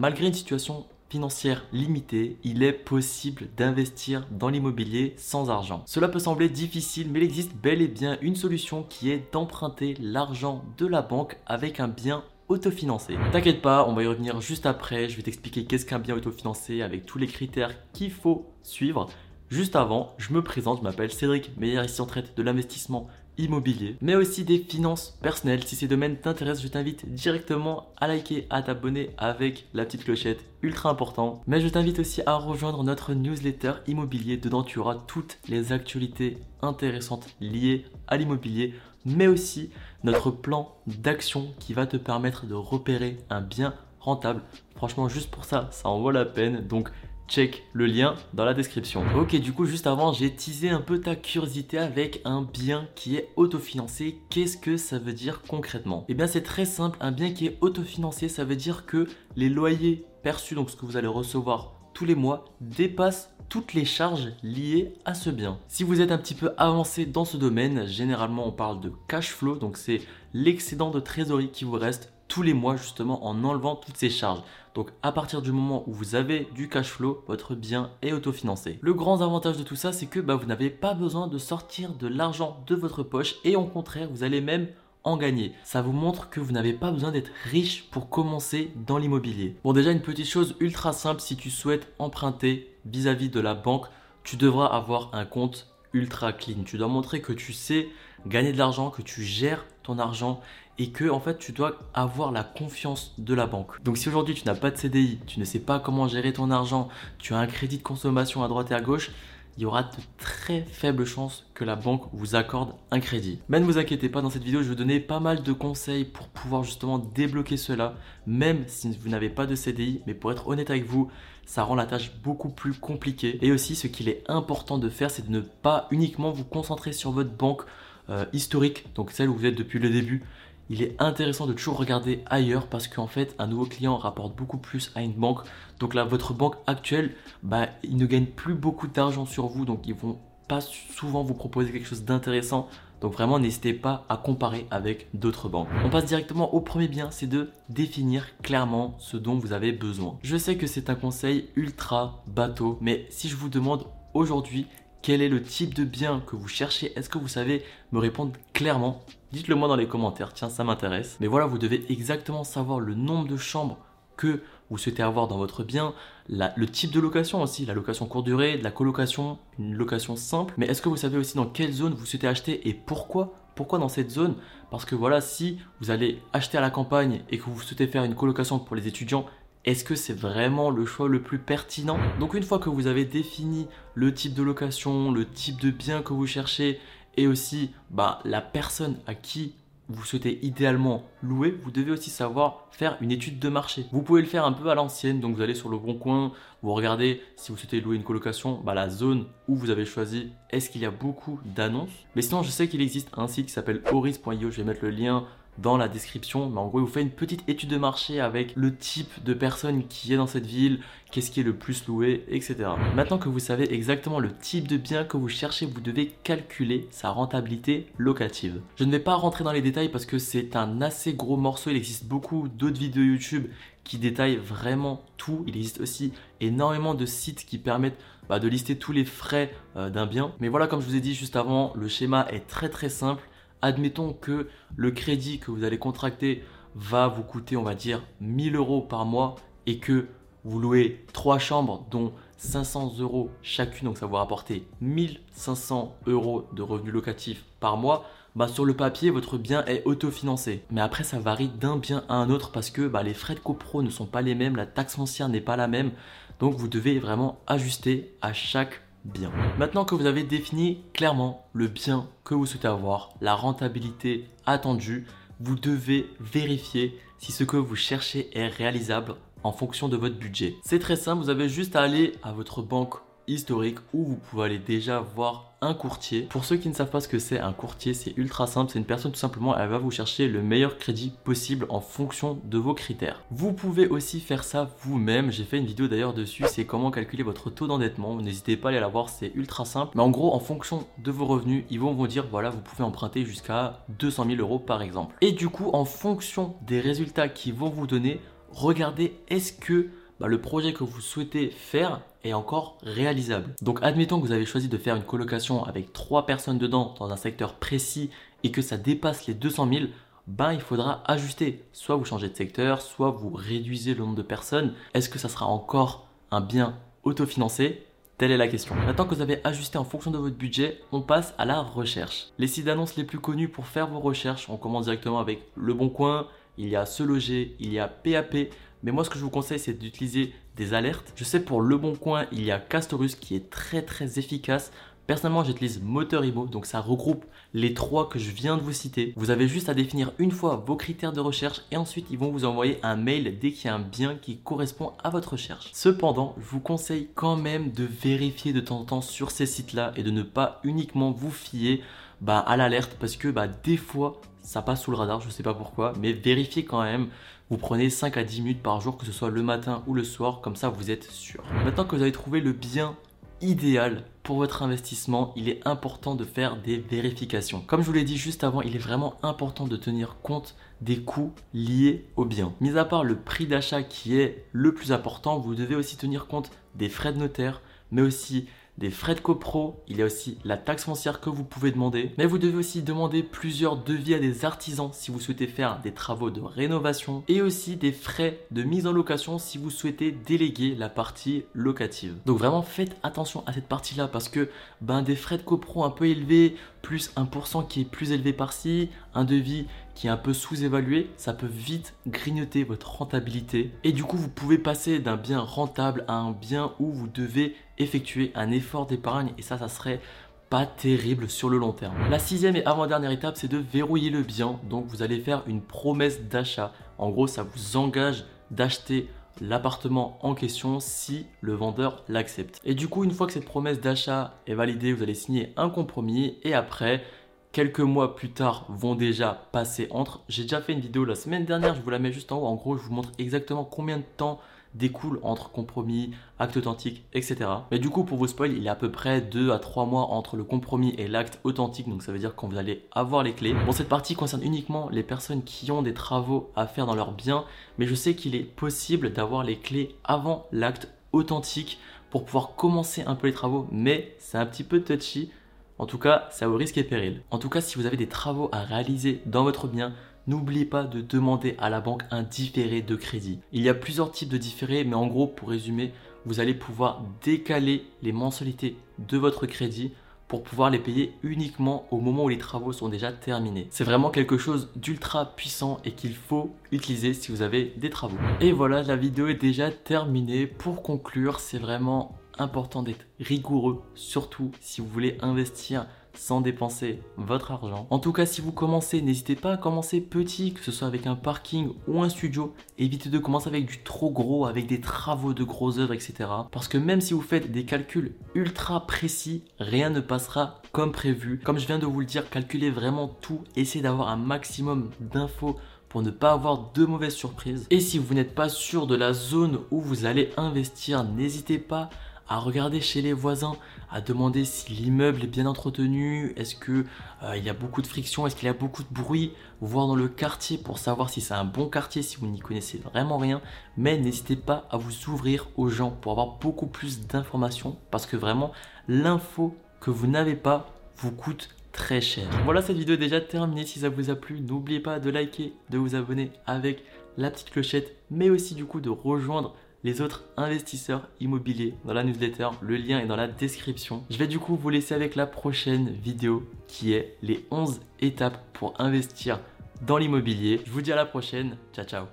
Malgré une situation financière limitée, il est possible d'investir dans l'immobilier sans argent. Cela peut sembler difficile, mais il existe bel et bien une solution qui est d'emprunter l'argent de la banque avec un bien autofinancé. T'inquiète pas, on va y revenir juste après. Je vais t'expliquer qu'est-ce qu'un bien autofinancé avec tous les critères qu'il faut suivre. Juste avant, je me présente, je m'appelle Cédric Meilleur ici en traite de l'investissement immobilier, mais aussi des finances personnelles. Si ces domaines t'intéressent, je t'invite directement à liker, à t'abonner avec la petite clochette, ultra important. Mais je t'invite aussi à rejoindre notre newsletter immobilier. Dedans, tu auras toutes les actualités intéressantes liées à l'immobilier, mais aussi notre plan d'action qui va te permettre de repérer un bien rentable. Franchement, juste pour ça, ça en vaut la peine. Donc, check le lien dans la description. Ok, du coup, juste avant, j'ai teasé un peu ta curiosité avec un bien qui est autofinancé. Qu'est-ce que ça veut dire concrètement? Eh bien, c'est très simple. Un bien qui est autofinancé, ça veut dire que les loyers perçus, donc ce que vous allez recevoir tous les mois, dépassent toutes les charges liées à ce bien. Si vous êtes un petit peu avancé dans ce domaine, généralement on parle de cash flow, donc c'est l'excédent de trésorerie qui vous reste tous les mois justement en enlevant toutes ces charges. Donc à partir du moment où vous avez du cash flow, votre bien est autofinancé. Le grand avantage de tout ça, c'est que bah, vous n'avez pas besoin de sortir de l'argent de votre poche et au contraire, vous allez même en gagner. Ça vous montre que vous n'avez pas besoin d'être riche pour commencer dans l'immobilier. Bon déjà une petite chose ultra simple, si tu souhaites emprunter vis-à-vis -vis de la banque, tu devras avoir un compte ultra clean. Tu dois montrer que tu sais gagner de l'argent, que tu gères ton argent et que en fait tu dois avoir la confiance de la banque. Donc si aujourd'hui tu n'as pas de CDI, tu ne sais pas comment gérer ton argent, tu as un crédit de consommation à droite et à gauche, il y aura de très faibles chances que la banque vous accorde un crédit. Mais ne vous inquiétez pas, dans cette vidéo, je vais vous donner pas mal de conseils pour pouvoir justement débloquer cela, même si vous n'avez pas de CDI. Mais pour être honnête avec vous, ça rend la tâche beaucoup plus compliquée. Et aussi, ce qu'il est important de faire, c'est de ne pas uniquement vous concentrer sur votre banque euh, historique, donc celle où vous êtes depuis le début, il est intéressant de toujours regarder ailleurs parce qu'en fait, un nouveau client rapporte beaucoup plus à une banque. Donc là, votre banque actuelle, bah, ne gagnent plus beaucoup d'argent sur vous, donc ils vont pas souvent vous proposer quelque chose d'intéressant. Donc vraiment, n'hésitez pas à comparer avec d'autres banques. On passe directement au premier bien, c'est de définir clairement ce dont vous avez besoin. Je sais que c'est un conseil ultra bateau, mais si je vous demande aujourd'hui quel est le type de bien que vous cherchez? Est-ce que vous savez me répondre clairement? Dites-le moi dans les commentaires, tiens, ça m'intéresse. Mais voilà, vous devez exactement savoir le nombre de chambres que vous souhaitez avoir dans votre bien, le type de location aussi, la location courte durée, de la colocation, une location simple. Mais est-ce que vous savez aussi dans quelle zone vous souhaitez acheter et pourquoi? Pourquoi dans cette zone? Parce que voilà, si vous allez acheter à la campagne et que vous souhaitez faire une colocation pour les étudiants, est-ce que c'est vraiment le choix le plus pertinent? Donc une fois que vous avez défini le type de location, le type de bien que vous cherchez et aussi bah, la personne à qui vous souhaitez idéalement louer, vous devez aussi savoir faire une étude de marché. Vous pouvez le faire un peu à l'ancienne, donc vous allez sur le bon coin, vous regardez si vous souhaitez louer une colocation, bah, la zone où vous avez choisi, est-ce qu'il y a beaucoup d'annonces? Mais sinon, je sais qu'il existe un site qui s'appelle horis.io, je vais mettre le lien dans la description. Mais en gros, il vous fait une petite étude de marché avec le type de personne qui est dans cette ville, qu'est-ce qui est le plus loué, etc. Maintenant que vous savez exactement le type de bien que vous cherchez, vous devez calculer sa rentabilité locative. Je ne vais pas rentrer dans les détails parce que c'est un assez gros morceau. Il existe beaucoup d'autres vidéos YouTube qui détaillent vraiment tout. Il existe aussi énormément de sites qui permettent bah, de lister tous les frais euh, d'un bien. Mais voilà, comme je vous ai dit juste avant, le schéma est très très simple admettons que le crédit que vous allez contracter va vous coûter, on va dire, 1000 euros par mois et que vous louez trois chambres dont 500 euros chacune, donc ça va vous rapporter 1500 euros de revenus locatifs par mois, bah sur le papier, votre bien est autofinancé. Mais après, ça varie d'un bien à un autre parce que bah, les frais de copro ne sont pas les mêmes, la taxe foncière n'est pas la même. Donc vous devez vraiment ajuster à chaque bien. Maintenant que vous avez défini clairement le bien que vous souhaitez avoir, la rentabilité attendue, vous devez vérifier si ce que vous cherchez est réalisable en fonction de votre budget. C'est très simple, vous avez juste à aller à votre banque historique où vous pouvez aller déjà voir un courtier. Pour ceux qui ne savent pas ce que c'est un courtier, c'est ultra simple. C'est une personne tout simplement, elle va vous chercher le meilleur crédit possible en fonction de vos critères. Vous pouvez aussi faire ça vous-même. J'ai fait une vidéo d'ailleurs dessus, c'est comment calculer votre taux d'endettement. N'hésitez pas à aller la voir, c'est ultra simple. Mais en gros, en fonction de vos revenus, ils vont vous dire voilà, vous pouvez emprunter jusqu'à 200 000 euros par exemple. Et du coup, en fonction des résultats qu'ils vont vous donner, regardez est-ce que bah, le projet que vous souhaitez faire est encore réalisable. Donc admettons que vous avez choisi de faire une colocation avec trois personnes dedans dans un secteur précis et que ça dépasse les 200 000, ben il faudra ajuster. Soit vous changez de secteur, soit vous réduisez le nombre de personnes. Est-ce que ça sera encore un bien autofinancé? Telle est la question. Maintenant que vous avez ajusté en fonction de votre budget, on passe à la recherche. Les sites d'annonces les plus connus pour faire vos recherches, on commence directement avec Le Bon Coin, il y a Se Loger, il y a PAP. Mais moi, ce que je vous conseille, c'est d'utiliser des alertes. Je sais pour Le Bon Coin, il y a Castorus qui est très très efficace. Personnellement, j'utilise Motoribo, donc ça regroupe les trois que je viens de vous citer. Vous avez juste à définir une fois vos critères de recherche et ensuite ils vont vous envoyer un mail dès qu'il y a un bien qui correspond à votre recherche. Cependant, je vous conseille quand même de vérifier de temps en temps sur ces sites-là et de ne pas uniquement vous fier bah, à l'alerte parce que bah, des fois ça passe sous le radar, je ne sais pas pourquoi, mais vérifiez quand même. Vous prenez 5 à 10 minutes par jour, que ce soit le matin ou le soir, comme ça vous êtes sûr. Maintenant que vous avez trouvé le bien idéal pour votre investissement, il est important de faire des vérifications. Comme je vous l'ai dit juste avant, il est vraiment important de tenir compte des coûts liés au bien. Mis à part le prix d'achat qui est le plus important, vous devez aussi tenir compte des frais de notaire, mais aussi des frais de copro, il y a aussi la taxe foncière que vous pouvez demander, mais vous devez aussi demander plusieurs devis à des artisans si vous souhaitez faire des travaux de rénovation et aussi des frais de mise en location si vous souhaitez déléguer la partie locative. Donc vraiment faites attention à cette partie-là parce que ben, des frais de copro un peu élevés, plus 1% qui est plus élevé par-ci, un devis qui est un peu sous-évalué, ça peut vite grignoter votre rentabilité. Et du coup, vous pouvez passer d'un bien rentable à un bien où vous devez effectuer un effort d'épargne et ça, ça serait pas terrible sur le long terme. La sixième et avant-dernière étape, c'est de verrouiller le bien. Donc vous allez faire une promesse d'achat. En gros, ça vous engage d'acheter l'appartement en question si le vendeur l'accepte. Et du coup, une fois que cette promesse d'achat est validée, vous allez signer un compromis et après, quelques mois plus tard vont déjà passer entre. J'ai déjà fait une vidéo la semaine dernière, je vous la mets juste en haut. En gros, je vous montre exactement combien de temps découle entre compromis, acte authentique, etc. Mais du coup, pour vous spoil, il y a à peu près 2 à 3 mois entre le compromis et l'acte authentique, donc ça veut dire quand vous allez avoir les clés. Bon, cette partie concerne uniquement les personnes qui ont des travaux à faire dans leur bien, mais je sais qu'il est possible d'avoir les clés avant l'acte authentique pour pouvoir commencer un peu les travaux, mais c'est un petit peu touchy en tout cas, ça au risque et péril. En tout cas, si vous avez des travaux à réaliser dans votre bien, n'oubliez pas de demander à la banque un différé de crédit. Il y a plusieurs types de différés, mais en gros, pour résumer, vous allez pouvoir décaler les mensualités de votre crédit pour pouvoir les payer uniquement au moment où les travaux sont déjà terminés. C'est vraiment quelque chose d'ultra puissant et qu'il faut utiliser si vous avez des travaux. Et voilà, la vidéo est déjà terminée. Pour conclure, c'est vraiment important d'être rigoureux, surtout si vous voulez investir sans dépenser votre argent. En tout cas, si vous commencez, n'hésitez pas à commencer petit, que ce soit avec un parking ou un studio. Évitez de commencer avec du trop gros, avec des travaux de gros œuvres, etc. Parce que même si vous faites des calculs ultra précis, rien ne passera comme prévu. Comme je viens de vous le dire, calculez vraiment tout, essayez d'avoir un maximum d'infos pour ne pas avoir de mauvaises surprises. Et si vous n'êtes pas sûr de la zone où vous allez investir, n'hésitez pas à regarder chez les voisins, à demander si l'immeuble est bien entretenu, est-ce qu'il euh, y a beaucoup de friction, est-ce qu'il y a beaucoup de bruit, voir dans le quartier pour savoir si c'est un bon quartier, si vous n'y connaissez vraiment rien. Mais n'hésitez pas à vous ouvrir aux gens pour avoir beaucoup plus d'informations parce que vraiment l'info que vous n'avez pas vous coûte très cher. Voilà, cette vidéo est déjà terminée. Si ça vous a plu, n'oubliez pas de liker, de vous abonner avec la petite clochette, mais aussi du coup de rejoindre les autres investisseurs immobiliers dans la newsletter. Le lien est dans la description. Je vais du coup vous laisser avec la prochaine vidéo qui est les 11 étapes pour investir dans l'immobilier. Je vous dis à la prochaine. Ciao ciao.